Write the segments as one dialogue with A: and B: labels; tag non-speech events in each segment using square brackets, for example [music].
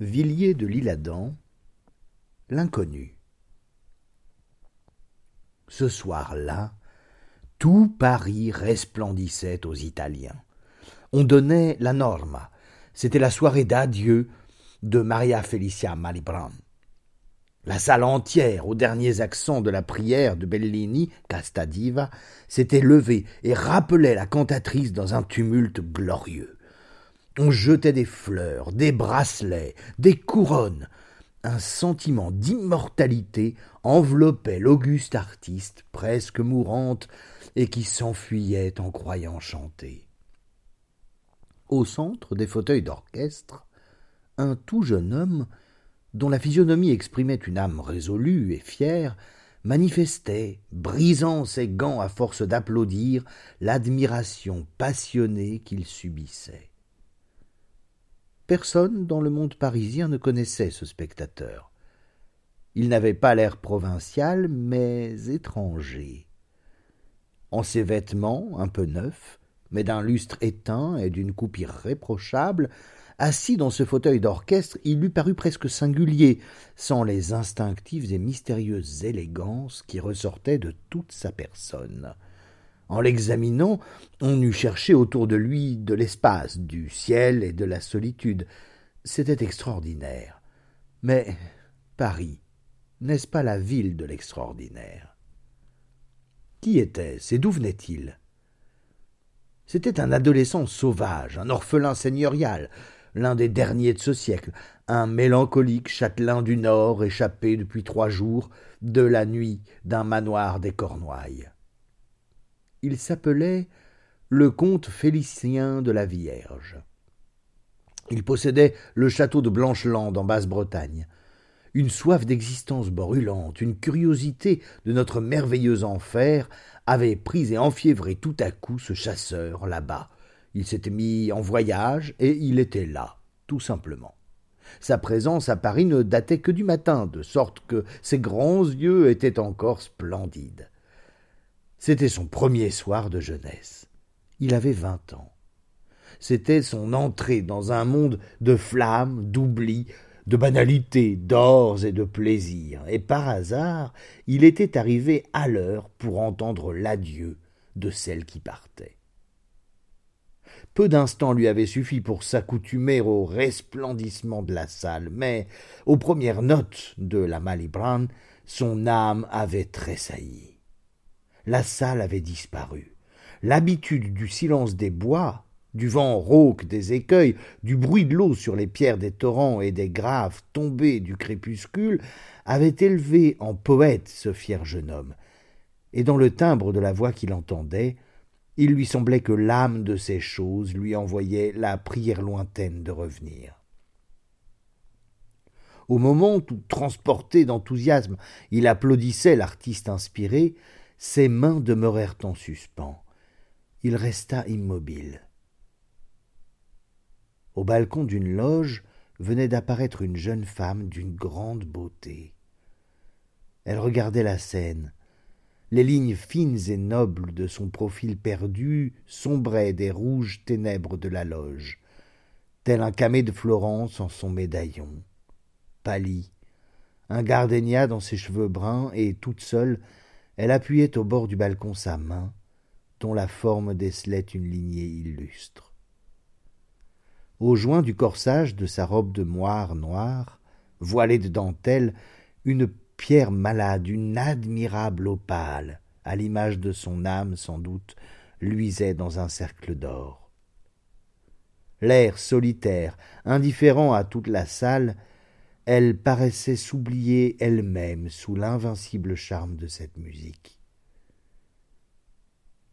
A: Villiers de l'Isle-Adam, l'inconnu. Ce soir-là, tout Paris resplendissait aux Italiens. On donnait la norma. C'était la soirée d'adieu de Maria Felicia Malibran. La salle entière, aux derniers accents de la prière de Bellini, Casta Diva, s'était levée et rappelait la cantatrice dans un tumulte glorieux. On jetait des fleurs, des bracelets, des couronnes. Un sentiment d'immortalité enveloppait l'auguste artiste, presque mourante, et qui s'enfuyait en croyant chanter. Au centre des fauteuils d'orchestre, un tout jeune homme, dont la physionomie exprimait une âme résolue et fière, manifestait, brisant ses gants à force d'applaudir, l'admiration passionnée qu'il subissait. Personne dans le monde parisien ne connaissait ce spectateur. Il n'avait pas l'air provincial, mais étranger. En ses vêtements, un peu neufs, mais d'un lustre éteint et d'une coupe irréprochable, assis dans ce fauteuil d'orchestre, il lui parut presque singulier, sans les instinctives et mystérieuses élégances qui ressortaient de toute sa personne. En l'examinant, on eût cherché autour de lui de l'espace, du ciel et de la solitude. C'était extraordinaire. Mais Paris, n'est-ce pas la ville de l'extraordinaire? Qui était-ce et d'où venait-il? C'était un adolescent sauvage, un orphelin seigneurial, l'un des derniers de ce siècle, un mélancolique châtelain du Nord échappé depuis trois jours de la nuit d'un manoir des Cornouailles. Il s'appelait le comte Félicien de la Vierge. Il possédait le château de Blancheland en Basse-Bretagne. Une soif d'existence brûlante, une curiosité de notre merveilleux enfer avait pris et enfiévré tout à coup ce chasseur là-bas. Il s'était mis en voyage et il était là, tout simplement. Sa présence à Paris ne datait que du matin, de sorte que ses grands yeux étaient encore splendides. C'était son premier soir de jeunesse. Il avait vingt ans. C'était son entrée dans un monde de flammes, d'oubli, de banalités, d'ors et de plaisirs, et par hasard il était arrivé à l'heure pour entendre l'adieu de celle qui partait. Peu d'instants lui avaient suffi pour s'accoutumer au resplendissement de la salle, mais aux premières notes de la Malibran, son âme avait tressailli la salle avait disparu. L'habitude du silence des bois, du vent rauque des écueils, du bruit de l'eau sur les pierres des torrents et des graves tombées du crépuscule avait élevé en poète ce fier jeune homme, et dans le timbre de la voix qu'il entendait, il lui semblait que l'âme de ces choses lui envoyait la prière lointaine de revenir. Au moment où, transporté d'enthousiasme, il applaudissait l'artiste inspiré, ses mains demeurèrent en suspens. Il resta immobile. Au balcon d'une loge venait d'apparaître une jeune femme d'une grande beauté. Elle regardait la scène. Les lignes fines et nobles de son profil perdu sombraient des rouges ténèbres de la loge, tel un camé de Florence en son médaillon. Pâlie, un gardénia dans ses cheveux bruns et toute seule, elle appuyait au bord du balcon sa main, dont la forme décelait une lignée illustre. Au joint du corsage de sa robe de moire noire, voilée de dentelle, une pierre malade, une admirable opale, à l'image de son âme sans doute, luisait dans un cercle d'or. L'air solitaire, indifférent à toute la salle, elle paraissait s'oublier elle-même sous l'invincible charme de cette musique.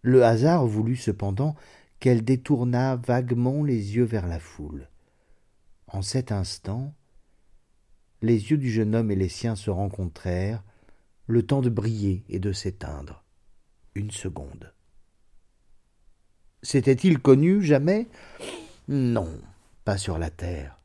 A: Le hasard voulut cependant qu'elle détournât vaguement les yeux vers la foule. En cet instant, les yeux du jeune homme et les siens se rencontrèrent, le temps de briller et de s'éteindre. Une seconde. S'était-il connu jamais? Non, pas sur la terre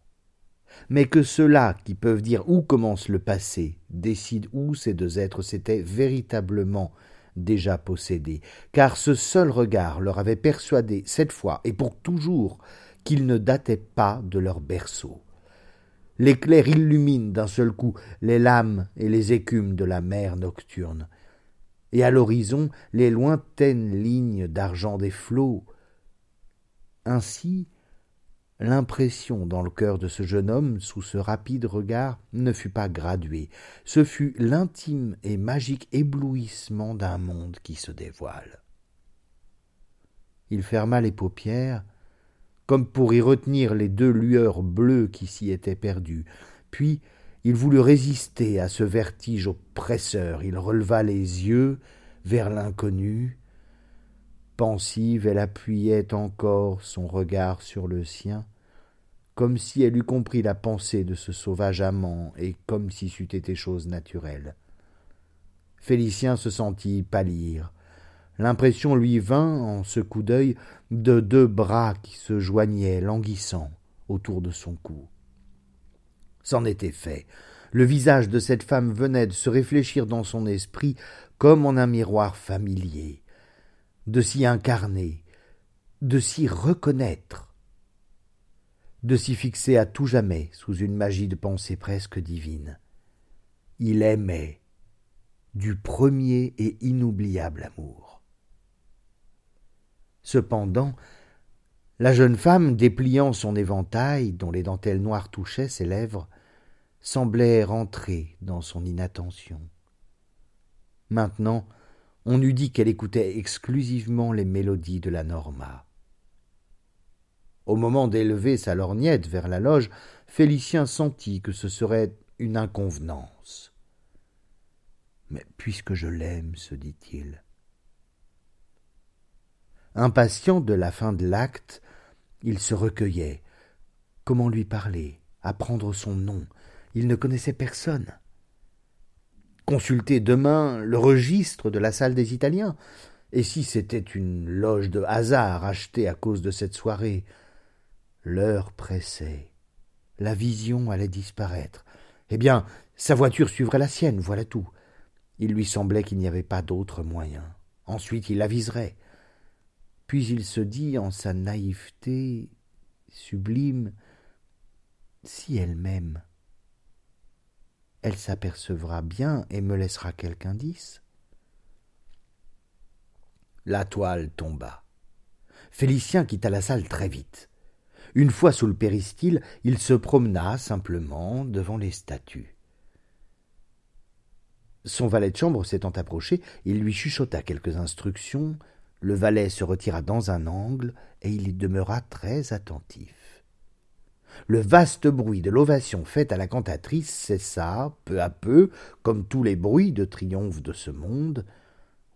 A: mais que ceux-là qui peuvent dire où commence le passé décident où ces deux êtres s'étaient véritablement déjà possédés, car ce seul regard leur avait persuadé cette fois et pour toujours qu'ils ne dataient pas de leur berceau. L'éclair illumine d'un seul coup les lames et les écumes de la mer nocturne. Et à l'horizon, les lointaines lignes d'argent des flots. Ainsi, L'impression dans le cœur de ce jeune homme, sous ce rapide regard, ne fut pas graduée, ce fut l'intime et magique éblouissement d'un monde qui se dévoile. Il ferma les paupières, comme pour y retenir les deux lueurs bleues qui s'y étaient perdues, puis il voulut résister à ce vertige oppresseur, il releva les yeux vers l'inconnu, Pensive, elle appuyait encore son regard sur le sien, comme si elle eût compris la pensée de ce sauvage amant, et comme si c'eût été chose naturelle. Félicien se sentit pâlir. L'impression lui vint, en ce coup d'œil, de deux bras qui se joignaient, languissants, autour de son cou. C'en était fait. Le visage de cette femme venait de se réfléchir dans son esprit comme en un miroir familier de s'y incarner, de s'y reconnaître, de s'y fixer à tout jamais sous une magie de pensée presque divine. Il aimait du premier et inoubliable amour. Cependant, la jeune femme, dépliant son éventail, dont les dentelles noires touchaient ses lèvres, semblait rentrer dans son inattention. Maintenant, on eût dit qu'elle écoutait exclusivement les mélodies de la Norma. Au moment d'élever sa lorgnette vers la loge, Félicien sentit que ce serait une inconvenance. Mais puisque je l'aime, se dit-il. Impatient de la fin de l'acte, il se recueillait. Comment lui parler, apprendre son nom? Il ne connaissait personne consulter demain le registre de la salle des Italiens. Et si c'était une loge de hasard achetée à cause de cette soirée? L'heure pressait. La vision allait disparaître. Eh bien, sa voiture suivrait la sienne, voilà tout. Il lui semblait qu'il n'y avait pas d'autre moyen. Ensuite, il aviserait. Puis il se dit en sa naïveté sublime si elle m'aime elle s'apercevra bien et me laissera quelque indice. La toile tomba. Félicien quitta la salle très vite. Une fois sous le péristyle, il se promena simplement devant les statues. Son valet de chambre s'étant approché, il lui chuchota quelques instructions, le valet se retira dans un angle, et il y demeura très attentif. Le vaste bruit de l'ovation faite à la cantatrice cessa peu à peu, comme tous les bruits de triomphe de ce monde.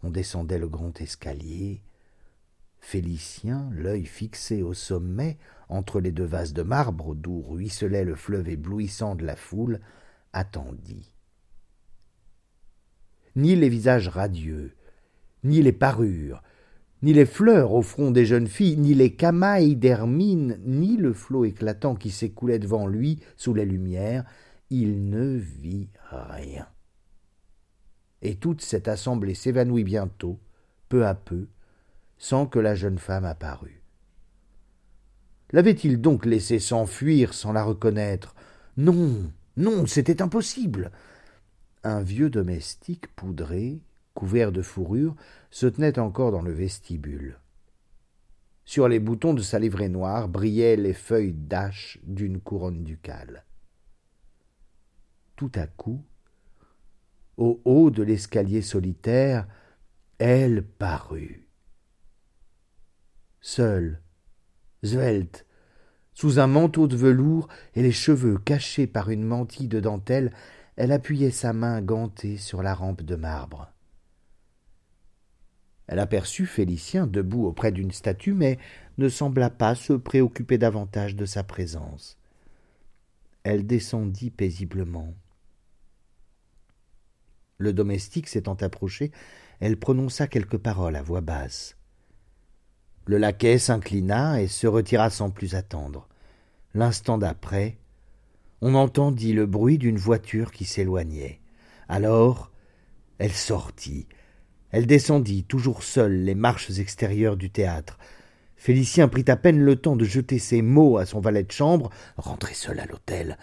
A: On descendait le grand escalier. Félicien, l'œil fixé au sommet, entre les deux vases de marbre d'où ruisselait le fleuve éblouissant de la foule, attendit. Ni les visages radieux, ni les parures, ni les fleurs au front des jeunes filles, ni les camailles d'Hermine, ni le flot éclatant qui s'écoulait devant lui sous les lumières, il ne vit rien. Et toute cette assemblée s'évanouit bientôt, peu à peu, sans que la jeune femme apparût. L'avait-il donc laissé s'enfuir sans la reconnaître? Non, non, c'était impossible. Un vieux domestique poudré, couvert de fourrure, se tenait encore dans le vestibule. Sur les boutons de sa livrée noire brillaient les feuilles d'ache d'une couronne ducale. Tout à coup, au haut de l'escalier solitaire, elle parut. Seule, svelte, sous un manteau de velours et les cheveux cachés par une mantille de dentelle, elle appuyait sa main gantée sur la rampe de marbre. Elle aperçut Félicien debout auprès d'une statue, mais ne sembla pas se préoccuper davantage de sa présence. Elle descendit paisiblement. Le domestique s'étant approché, elle prononça quelques paroles à voix basse. Le laquais s'inclina et se retira sans plus attendre. L'instant d'après, on entendit le bruit d'une voiture qui s'éloignait. Alors, elle sortit, elle descendit, toujours seule, les marches extérieures du théâtre. Félicien prit à peine le temps de jeter ses mots à son valet de chambre, rentré seul à l'hôtel.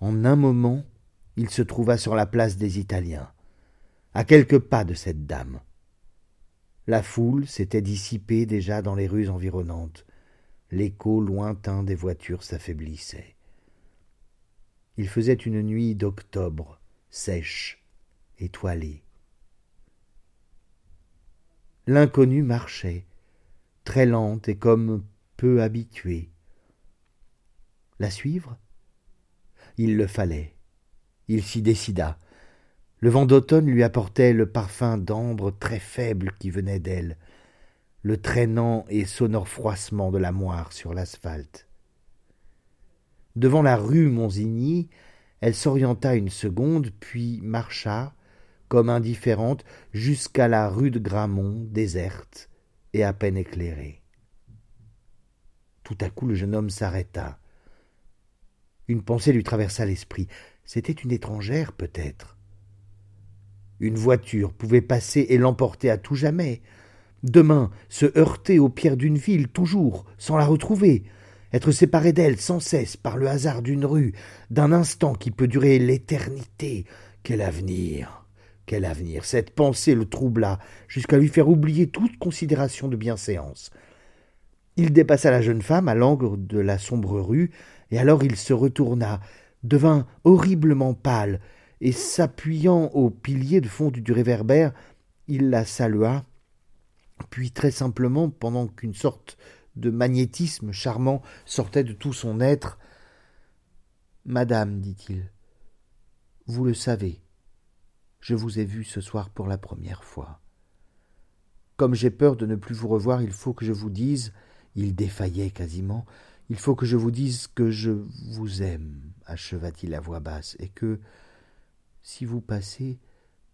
A: En un moment, il se trouva sur la place des Italiens, à quelques pas de cette dame. La foule s'était dissipée déjà dans les rues environnantes. L'écho lointain des voitures s'affaiblissait. Il faisait une nuit d'octobre, sèche, étoilée. L'inconnu marchait, très lente et comme peu habituée. La suivre? Il le fallait. Il s'y décida. Le vent d'automne lui apportait le parfum d'ambre très faible qui venait d'elle, le traînant et sonore froissement de la moire sur l'asphalte. Devant la rue Monsigny, elle s'orienta une seconde, puis marcha, comme indifférente, jusqu'à la rue de Gramont, déserte et à peine éclairée. Tout à coup le jeune homme s'arrêta. Une pensée lui traversa l'esprit. C'était une étrangère, peut-être. Une voiture pouvait passer et l'emporter à tout jamais. Demain, se heurter aux pierres d'une ville, toujours, sans la retrouver, être séparé d'elle sans cesse par le hasard d'une rue, d'un instant qui peut durer l'éternité. Quel avenir. Quel avenir. Cette pensée le troubla, jusqu'à lui faire oublier toute considération de bienséance. Il dépassa la jeune femme à l'angle de la sombre rue, et alors il se retourna, devint horriblement pâle, et s'appuyant au pilier de fond du réverbère, il la salua, puis très simplement, pendant qu'une sorte de magnétisme charmant sortait de tout son être. Madame, dit-il, vous le savez, je vous ai vue ce soir pour la première fois. Comme j'ai peur de ne plus vous revoir, il faut que je vous dise, il défaillait quasiment, il faut que je vous dise que je vous aime, acheva-t-il à voix basse, et que, si vous passez,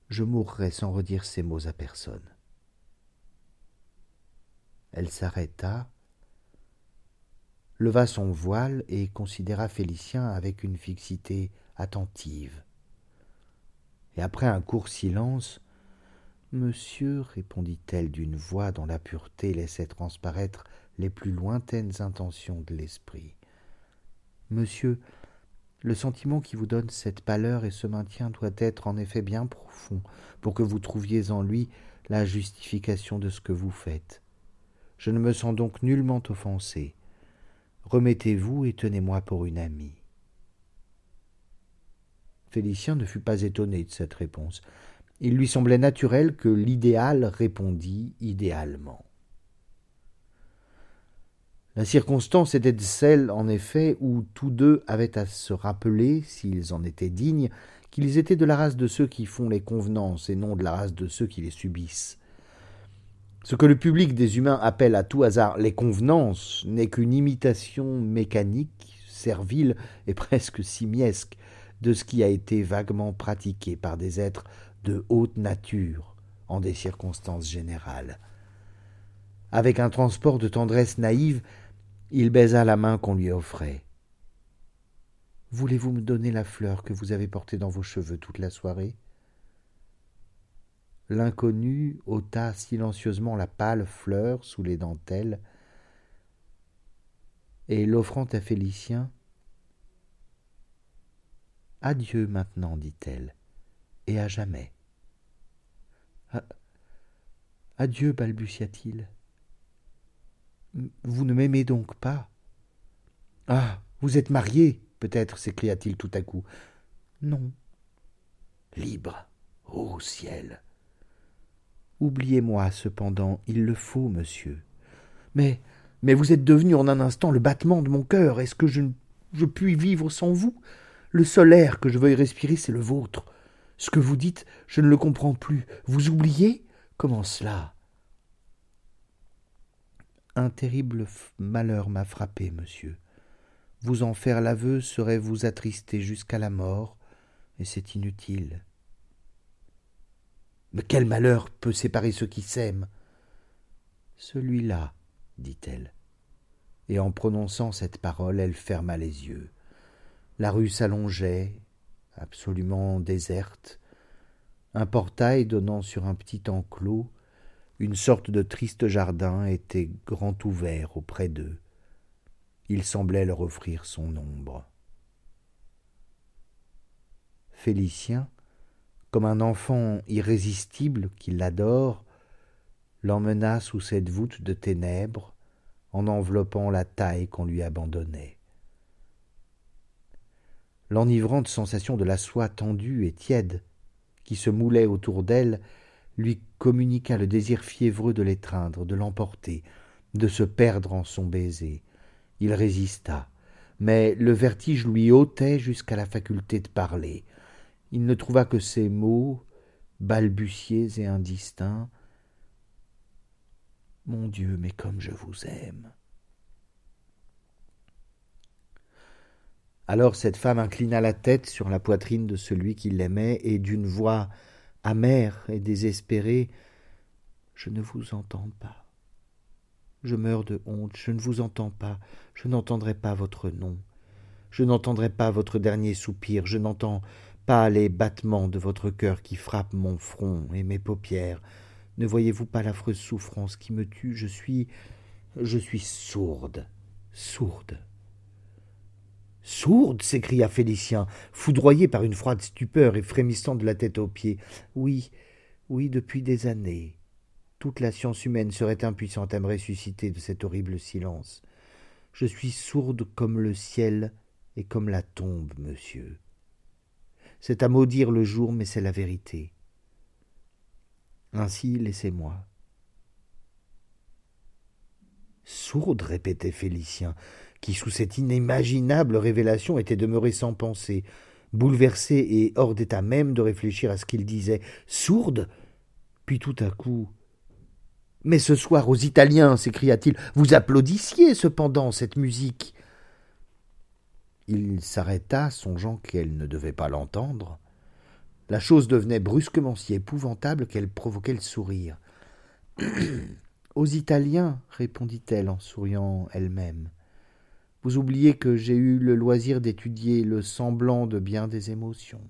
A: je mourrai sans redire ces mots à personne. Elle s'arrêta, leva son voile et considéra Félicien avec une fixité attentive. Après un court silence, Monsieur, répondit-elle d'une voix dont la pureté laissait transparaître les plus lointaines intentions de l'esprit. Monsieur, le sentiment qui vous donne cette pâleur et ce maintien doit être en effet bien profond pour que vous trouviez en lui la justification de ce que vous faites. Je ne me sens donc nullement offensé. Remettez-vous et tenez-moi pour une amie. Félicien ne fut pas étonné de cette réponse. Il lui semblait naturel que l'idéal répondît idéalement. La circonstance était celle, en effet, où tous deux avaient à se rappeler, s'ils en étaient dignes, qu'ils étaient de la race de ceux qui font les convenances et non de la race de ceux qui les subissent. Ce que le public des humains appelle à tout hasard les convenances n'est qu'une imitation mécanique, servile et [laughs] presque simiesque de ce qui a été vaguement pratiqué par des êtres de haute nature en des circonstances générales. Avec un transport de tendresse naïve, il baisa la main qu'on lui offrait. Voulez-vous me donner la fleur que vous avez portée dans vos cheveux toute la soirée? L'inconnu ôta silencieusement la pâle fleur sous les dentelles, et l'offrant à Félicien. Adieu maintenant, dit-elle, et à jamais. Adieu, balbutia-t-il. Vous ne m'aimez donc pas Ah. Vous êtes marié, peut-être, s'écria-t-il tout à coup. Non. Libre. Ô ciel. Oubliez-moi, cependant, il le faut, monsieur. Mais. Mais vous êtes devenu en un instant le battement de mon cœur. Est-ce que je, je puis vivre sans vous? Le seul air que je veuille respirer, c'est le vôtre. Ce que vous dites, je ne le comprends plus. Vous oubliez? Comment cela? Un terrible malheur m'a frappé, monsieur. Vous en faire l'aveu serait vous attrister jusqu'à la mort, et c'est inutile. Mais quel malheur peut séparer ceux qui s'aiment? Celui-là, dit-elle. Et en prononçant cette parole, elle ferma les yeux. La rue s'allongeait, absolument déserte. Un portail donnant sur un petit enclos, une sorte de triste jardin, était grand ouvert auprès d'eux. Il semblait leur offrir son ombre. Félicien, comme un enfant irrésistible qui l'adore, l'emmena sous cette voûte de ténèbres en enveloppant la taille qu'on lui abandonnait. L'enivrante sensation de la soie tendue et tiède qui se moulait autour d'elle lui communiqua le désir fiévreux de l'étreindre, de l'emporter, de se perdre en son baiser. Il résista, mais le vertige lui ôtait jusqu'à la faculté de parler. Il ne trouva que ces mots, balbutiés et indistincts. Mon Dieu, mais comme je vous aime. Alors cette femme inclina la tête sur la poitrine de celui qui l'aimait, et d'une voix amère et désespérée Je ne vous entends pas. Je meurs de honte, je ne vous entends pas, je n'entendrai pas votre nom, je n'entendrai pas votre dernier soupir, je n'entends pas les battements de votre cœur qui frappent mon front et mes paupières. Ne voyez-vous pas l'affreuse souffrance qui me tue? Je suis. je suis sourde, sourde. Sourde s'écria Félicien, foudroyé par une froide stupeur et frémissant de la tête aux pieds. Oui, oui, depuis des années. Toute la science humaine serait impuissante à me ressusciter de cet horrible silence. Je suis sourde comme le ciel et comme la tombe, monsieur. C'est à maudire le jour, mais c'est la vérité. Ainsi, laissez-moi. Sourde, répétait Félicien qui, sous cette inimaginable révélation, était demeuré sans pensée, bouleversé et hors d'état même de réfléchir à ce qu'il disait, sourde. Puis tout à coup. Mais ce soir aux Italiens, s'écria-t-il, vous applaudissiez cependant cette musique. Il s'arrêta, songeant qu'elle ne devait pas l'entendre. La chose devenait brusquement si épouvantable qu'elle provoquait le sourire. [clears throat] Aux Italiens, répondit-elle en souriant elle-même. Vous oubliez que j'ai eu le loisir d'étudier le semblant de bien des émotions.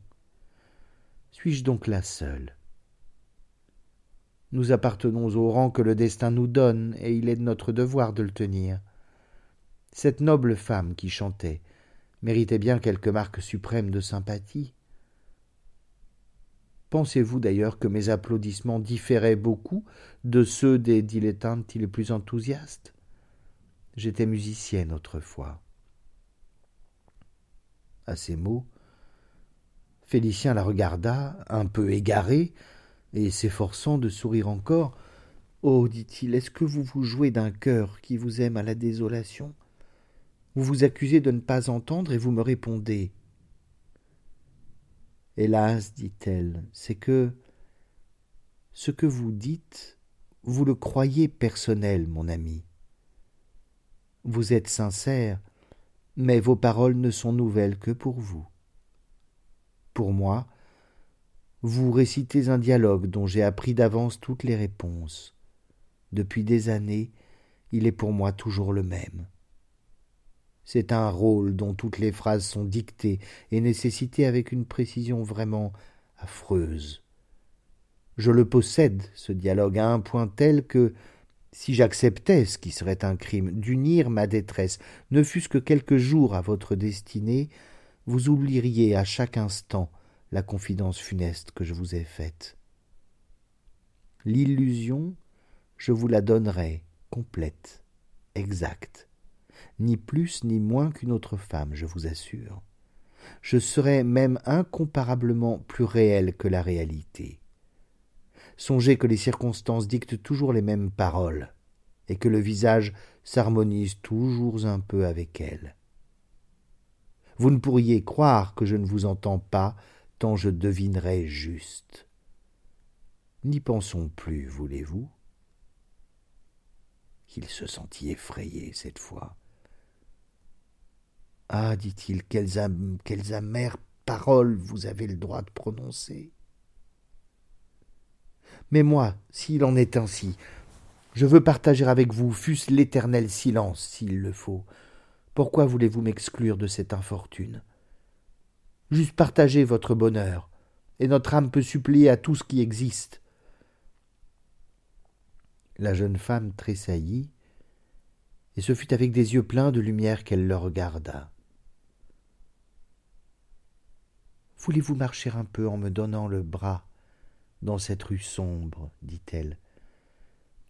A: Suis-je donc la seule? Nous appartenons au rang que le destin nous donne, et il est de notre devoir de le tenir. Cette noble femme qui chantait méritait bien quelque marque suprême de sympathie. Pensez-vous d'ailleurs que mes applaudissements différaient beaucoup de ceux des dilettanti les plus enthousiastes? J'étais musicienne autrefois. À ces mots, Félicien la regarda, un peu égaré, et s'efforçant de sourire encore. Oh, dit-il, est-ce que vous vous jouez d'un cœur qui vous aime à la désolation? Vous vous accusez de ne pas entendre et vous me répondez. Hélas, dit-elle, c'est que ce que vous dites, vous le croyez personnel, mon ami. Vous êtes sincère, mais vos paroles ne sont nouvelles que pour vous. Pour moi, vous récitez un dialogue dont j'ai appris d'avance toutes les réponses. Depuis des années, il est pour moi toujours le même. C'est un rôle dont toutes les phrases sont dictées et nécessitées avec une précision vraiment affreuse. Je le possède, ce dialogue, à un point tel que, si j'acceptais, ce qui serait un crime, d'unir ma détresse, ne fût-ce que quelques jours à votre destinée, vous oublieriez à chaque instant la confidence funeste que je vous ai faite. L'illusion, je vous la donnerai complète, exacte, ni plus ni moins qu'une autre femme, je vous assure. Je serai même incomparablement plus réel que la réalité. Songez que les circonstances dictent toujours les mêmes paroles, et que le visage s'harmonise toujours un peu avec elles. Vous ne pourriez croire que je ne vous entends pas, tant je devinerais juste. N'y pensons plus, voulez-vous? Il se sentit effrayé cette fois. Ah, dit-il, quelles, quelles amères paroles vous avez le droit de prononcer? Mais moi, s'il en est ainsi, je veux partager avec vous, fût-ce l'éternel silence, s'il le faut. Pourquoi voulez-vous m'exclure de cette infortune? Juste partager votre bonheur, et notre âme peut supplier à tout ce qui existe. La jeune femme tressaillit, et ce fut avec des yeux pleins de lumière qu'elle le regarda. Voulez-vous marcher un peu en me donnant le bras? Dans cette rue sombre dit-elle.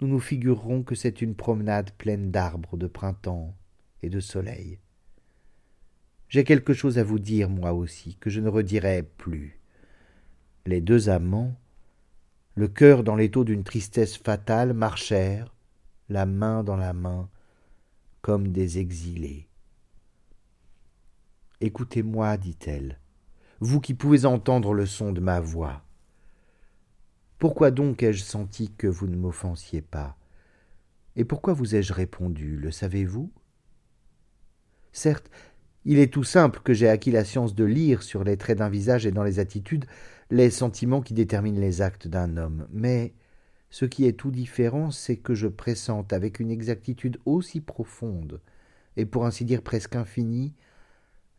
A: Nous nous figurerons que c'est une promenade pleine d'arbres de printemps et de soleil. J'ai quelque chose à vous dire, moi aussi, que je ne redirai plus. Les deux amants, le cœur dans l'étau d'une tristesse fatale, marchèrent, la main dans la main, comme des exilés. Écoutez-moi, dit-elle, vous qui pouvez entendre le son de ma voix. Pourquoi donc ai-je senti que vous ne m'offensiez pas? Et pourquoi vous ai-je répondu, le savez-vous? Certes, il est tout simple que j'ai acquis la science de lire sur les traits d'un visage et dans les attitudes les sentiments qui déterminent les actes d'un homme, mais ce qui est tout différent, c'est que je pressente avec une exactitude aussi profonde, et pour ainsi dire presque infinie,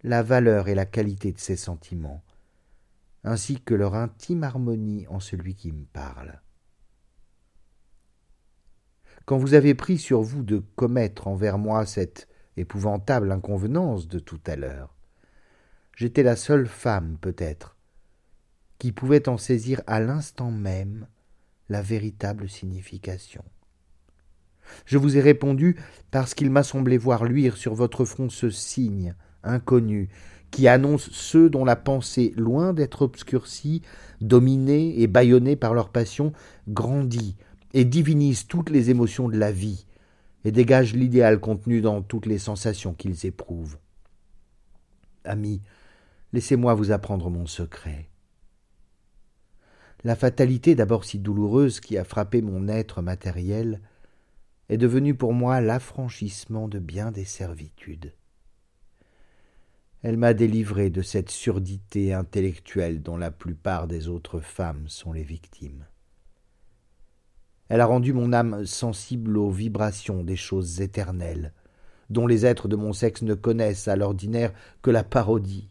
A: la valeur et la qualité de ces sentiments, ainsi que leur intime harmonie en celui qui me parle. Quand vous avez pris sur vous de commettre envers moi cette épouvantable inconvenance de tout à l'heure, j'étais la seule femme, peut-être, qui pouvait en saisir à l'instant même la véritable signification. Je vous ai répondu parce qu'il m'a semblé voir luire sur votre front ce signe inconnu qui annonce ceux dont la pensée, loin d'être obscurcie, dominée et bâillonnée par leur passion, grandit et divinise toutes les émotions de la vie, et dégage l'idéal contenu dans toutes les sensations qu'ils éprouvent. Amis, laissez-moi vous apprendre mon secret. La fatalité d'abord si douloureuse qui a frappé mon être matériel est devenue pour moi l'affranchissement de bien des servitudes. Elle m'a délivré de cette surdité intellectuelle dont la plupart des autres femmes sont les victimes. Elle a rendu mon âme sensible aux vibrations des choses éternelles, dont les êtres de mon sexe ne connaissent à l'ordinaire que la parodie.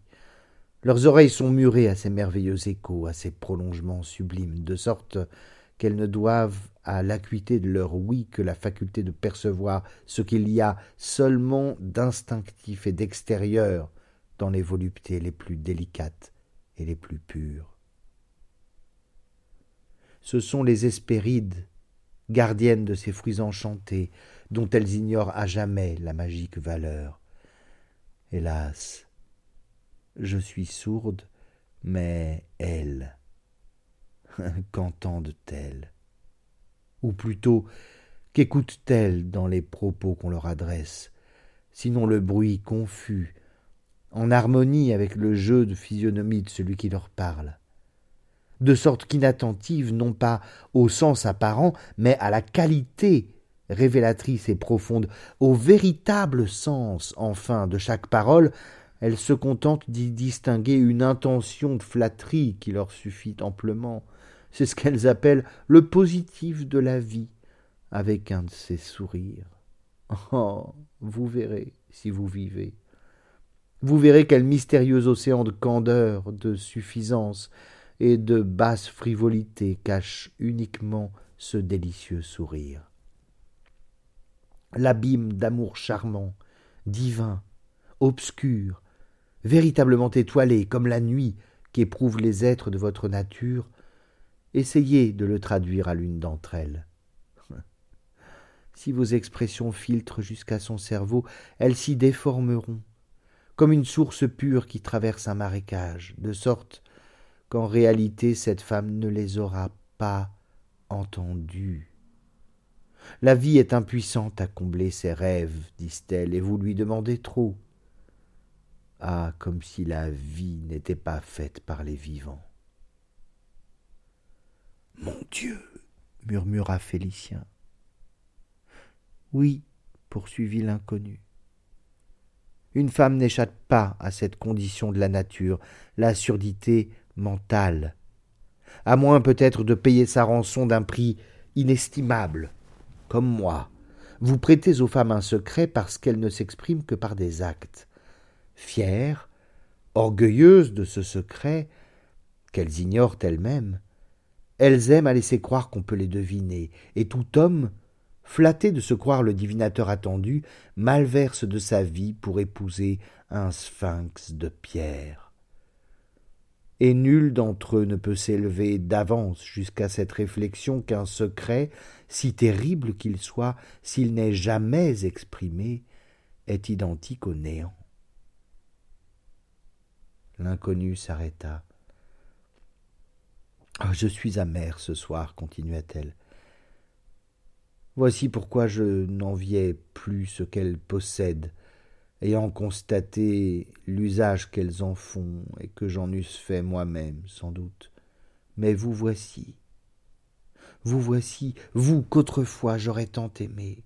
A: Leurs oreilles sont murées à ces merveilleux échos, à ces prolongements sublimes, de sorte qu'elles ne doivent à l'acuité de leur oui que la faculté de percevoir ce qu'il y a seulement d'instinctif et d'extérieur dans les voluptés les plus délicates et les plus pures. Ce sont les Hespérides, gardiennes de ces fruits enchantés, dont elles ignorent à jamais la magique valeur. Hélas, je suis sourde, mais elles, [laughs] qu'entendent-elles? Ou plutôt, qu'écoutent-elles dans les propos qu'on leur adresse, sinon le bruit confus en harmonie avec le jeu de physionomie de celui qui leur parle, de sorte qu'inattentives non pas au sens apparent, mais à la qualité révélatrice et profonde, au véritable sens, enfin, de chaque parole, elles se contentent d'y distinguer une intention de flatterie qui leur suffit amplement. C'est ce qu'elles appellent le positif de la vie, avec un de ces sourires. Oh. Vous verrez si vous vivez. Vous verrez quel mystérieux océan de candeur, de suffisance et de basse frivolité cache uniquement ce délicieux sourire. L'abîme d'amour charmant, divin, obscur, véritablement étoilé comme la nuit qu'éprouvent les êtres de votre nature, essayez de le traduire à l'une d'entre elles. [laughs] Si vos expressions filtrent jusqu'à son cerveau, elles s'y déformeront, comme une source pure qui traverse un marécage, de sorte qu'en réalité cette femme ne les aura pas entendus. La vie est impuissante à combler ses rêves, disent-elles, et vous lui demandez trop. Ah, comme si la vie n'était pas faite par les vivants. Mon Dieu, murmura Félicien. Oui, poursuivit l'inconnu. Une femme n'échappe pas à cette condition de la nature, la surdité mentale, à moins peut-être de payer sa rançon d'un prix inestimable, comme moi. Vous prêtez aux femmes un secret parce qu'elles ne s'expriment que par des actes. Fières, orgueilleuses de ce secret, qu'elles ignorent elles-mêmes, elles aiment à laisser croire qu'on peut les deviner, et tout homme flatté de se croire le divinateur attendu, malverse de sa vie pour épouser un sphinx de pierre. et nul d'entre eux ne peut s'élever d'avance jusqu'à cette réflexion qu'un secret, si terrible qu'il soit, s'il n'est jamais exprimé, est identique au néant. L'inconnu s'arrêta. Ah, je suis amère ce soir, continua-t-elle. Voici pourquoi je n'enviais plus ce qu'elles possèdent, ayant constaté l'usage qu'elles en font et que j'en eusse fait moi-même, sans doute. Mais vous voici. Vous voici, vous qu'autrefois j'aurais tant aimé.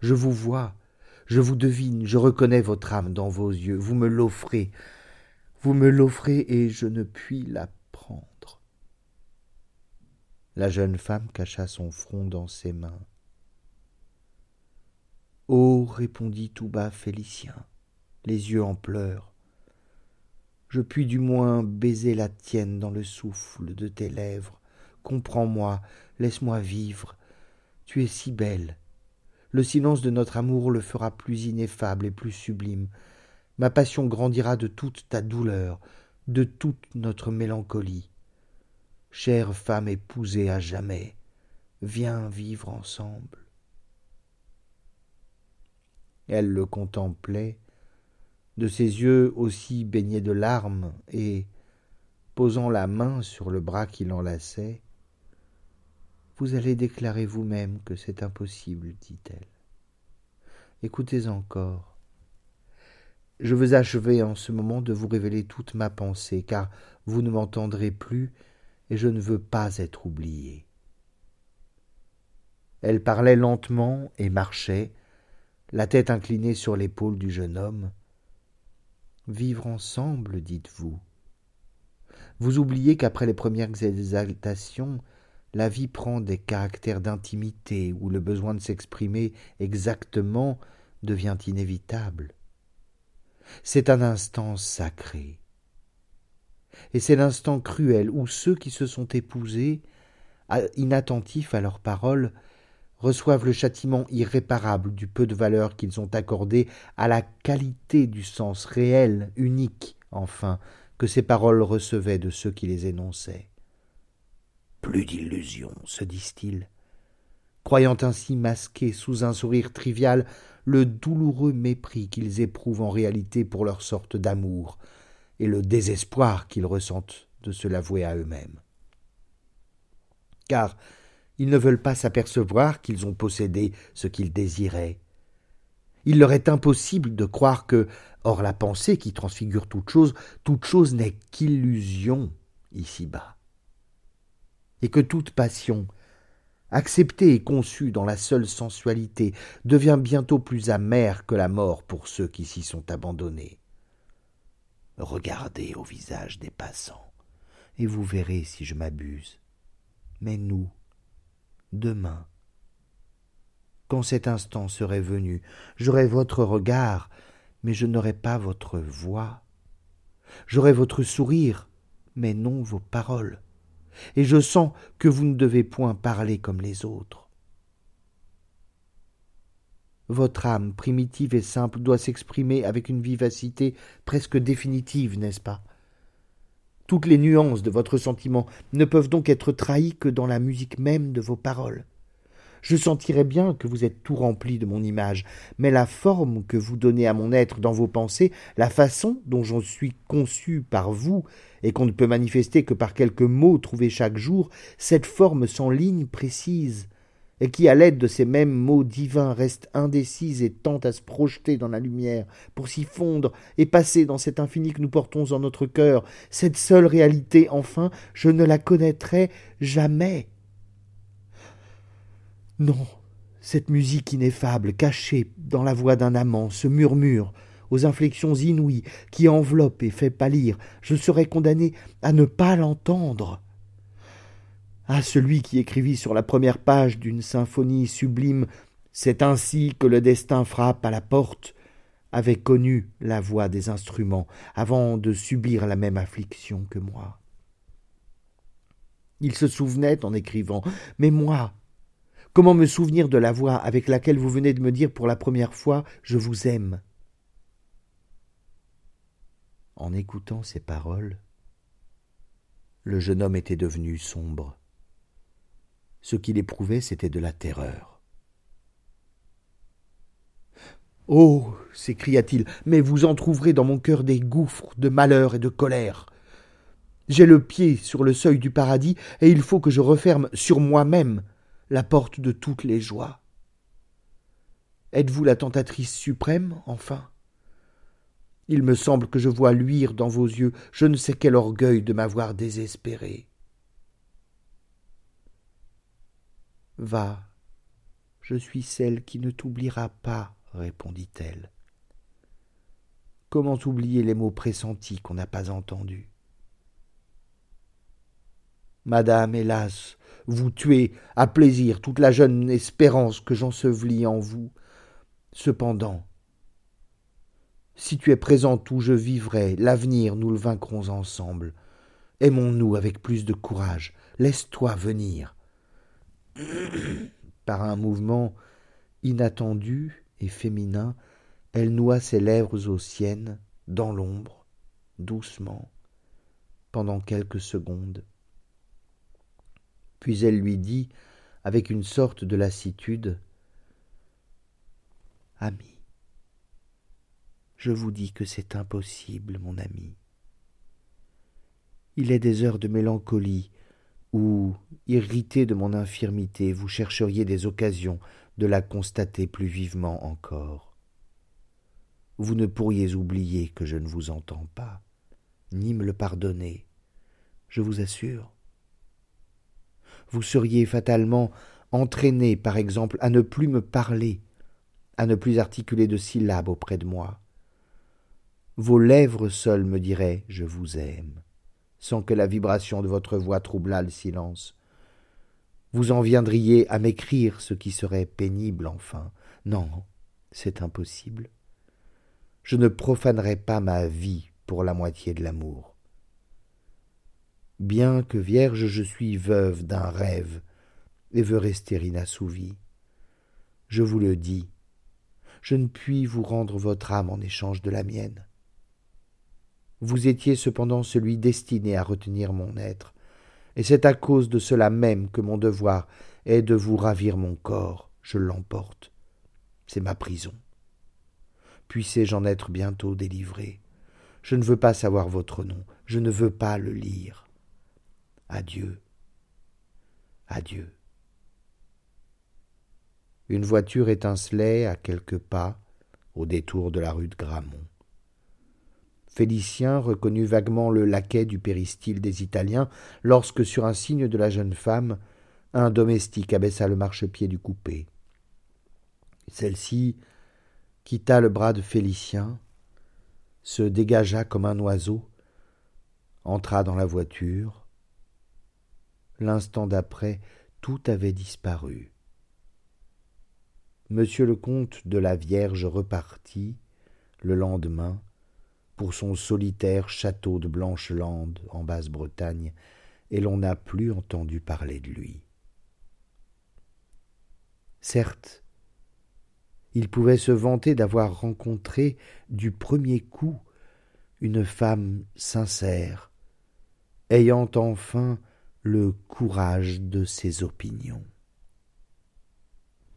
A: Je vous vois, je vous devine, je reconnais votre âme dans vos yeux, vous me l'offrez, vous me l'offrez et je ne puis la prendre. La jeune femme cacha son front dans ses mains. Oh, répondit tout bas Félicien, les yeux en pleurs. Je puis du moins baiser la tienne dans le souffle de tes lèvres. Comprends-moi, laisse-moi vivre. Tu es si belle. Le silence de notre amour le fera plus ineffable et plus sublime. Ma passion grandira de toute ta douleur, de toute notre mélancolie. Chère femme épousée à jamais, viens vivre ensemble. Elle le contemplait, de ses yeux aussi baignés de larmes, et, posant la main sur le bras qui l'enlaçait, Vous allez déclarer vous-même que c'est impossible, dit-elle. Écoutez encore. Je veux achever en ce moment de vous révéler toute ma pensée, car vous ne m'entendrez plus, et je ne veux pas être oubliée. Elle parlait lentement et marchait, la tête inclinée sur l'épaule du jeune homme. Vivre ensemble, dites-vous. Vous oubliez qu'après les premières exaltations, la vie prend des caractères d'intimité où le besoin de s'exprimer exactement devient inévitable. C'est un instant sacré. Et c'est l'instant cruel où ceux qui se sont épousés, inattentifs à leurs paroles, reçoivent le châtiment irréparable du peu de valeur qu'ils ont accordé à la qualité du sens réel, unique, enfin, que ces paroles recevaient de ceux qui les énonçaient. Plus d'illusions, se disent-ils, croyant ainsi masquer sous un sourire trivial le douloureux mépris qu'ils éprouvent en réalité pour leur sorte d'amour, et le désespoir qu'ils ressentent de se l'avouer à eux-mêmes. Car ils ne veulent pas s'apercevoir qu'ils ont possédé ce qu'ils désiraient. Il leur est impossible de croire que, hors la pensée qui transfigure toute chose, toute chose n'est qu'illusion ici-bas. Et que toute passion, acceptée et conçue dans la seule sensualité, devient bientôt plus amère que la mort pour ceux qui s'y sont abandonnés. Regardez au visage des passants, et vous verrez si je m'abuse. Mais nous, demain. Quand cet instant serait venu, j'aurais votre regard, mais je n'aurais pas votre voix. J'aurais votre sourire, mais non vos paroles. Et je sens que vous ne devez point parler comme les autres. Votre âme primitive et simple doit s'exprimer avec une vivacité presque définitive, n'est-ce pas? Toutes les nuances de votre sentiment ne peuvent donc être trahies que dans la musique même de vos paroles. Je sentirais bien que vous êtes tout rempli de mon image, mais la forme que vous donnez à mon être dans vos pensées, la façon dont j'en suis conçu par vous, et qu'on ne peut manifester que par quelques mots trouvés chaque jour, cette forme sans ligne précise, et qui, à l'aide de ces mêmes mots divins, reste indécise et tente à se projeter dans la lumière, pour s'y fondre et passer dans cet infini que nous portons en notre cœur, cette seule réalité, enfin, je ne la connaîtrai jamais. Non, cette musique ineffable, cachée dans la voix d'un amant, ce murmure, aux inflexions inouïes, qui enveloppe et fait pâlir, je serais condamné à ne pas l'entendre. À celui qui écrivit sur la première page d'une symphonie sublime C'est ainsi que le destin frappe à la porte avait connu la voix des instruments avant de subir la même affliction que moi. Il se souvenait en écrivant Mais moi, comment me souvenir de la voix avec laquelle vous venez de me dire pour la première fois Je vous aime? En écoutant ces paroles, Le jeune homme était devenu sombre. Ce qu'il éprouvait, c'était de la terreur. Oh s'écria-t-il, mais vous en trouverez dans mon cœur des gouffres de malheur et de colère. J'ai le pied sur le seuil du paradis, et il faut que je referme sur moi-même la porte de toutes les joies. Êtes-vous la tentatrice suprême, enfin? Il me semble que je vois luire dans vos yeux je ne sais quel orgueil de m'avoir désespéré. Va, je suis celle qui ne t'oubliera pas, répondit-elle. Comment oublier les mots pressentis qu'on n'a pas entendus? Madame, hélas, vous tuez à plaisir toute la jeune espérance que j'ensevelis en vous. Cependant, si tu es présente où je vivrai, l'avenir nous le vaincrons ensemble. Aimons-nous avec plus de courage. Laisse-toi venir. [coughs] Par un mouvement inattendu et féminin, elle noua ses lèvres aux siennes, dans l'ombre, doucement, pendant quelques secondes. Puis elle lui dit, avec une sorte de lassitude Ami, je vous dis que c'est impossible, mon ami. Il est des heures de mélancolie où, irrité de mon infirmité, vous chercheriez des occasions de la constater plus vivement encore. Vous ne pourriez oublier que je ne vous entends pas, ni me le pardonner, je vous assure vous seriez fatalement entraîné, par exemple, à ne plus me parler, à ne plus articuler de syllabes auprès de moi. Vos lèvres seules me diraient Je vous aime, sans que la vibration de votre voix troublât le silence. Vous en viendriez à m'écrire ce qui serait pénible enfin. Non, c'est impossible. Je ne profanerai pas ma vie pour la moitié de l'amour. Bien que vierge, je suis veuve d'un rêve et veux rester inassouvi. Je vous le dis, je ne puis vous rendre votre âme en échange de la mienne. Vous étiez cependant celui destiné à retenir mon être, et c'est à cause de cela même que mon devoir est de vous ravir mon corps, je l'emporte. C'est ma prison. Puissé-je en être bientôt délivré? Je ne veux pas savoir votre nom, je ne veux pas le lire. Adieu. Adieu. Une voiture étincelait à quelques pas au détour de la rue de Gramont. Félicien reconnut vaguement le laquais du péristyle des Italiens lorsque, sur un signe de la jeune femme, un domestique abaissa le marchepied du coupé. Celle-ci quitta le bras de Félicien, se dégagea comme un oiseau, entra dans la voiture, L'instant d'après, tout avait disparu. Monsieur le comte de la Vierge repartit, le lendemain, pour son solitaire château de Blanche-Lande en Basse-Bretagne, et l'on n'a plus entendu parler de lui. Certes, il pouvait se vanter d'avoir rencontré du premier coup une femme sincère, ayant enfin le courage de ses opinions.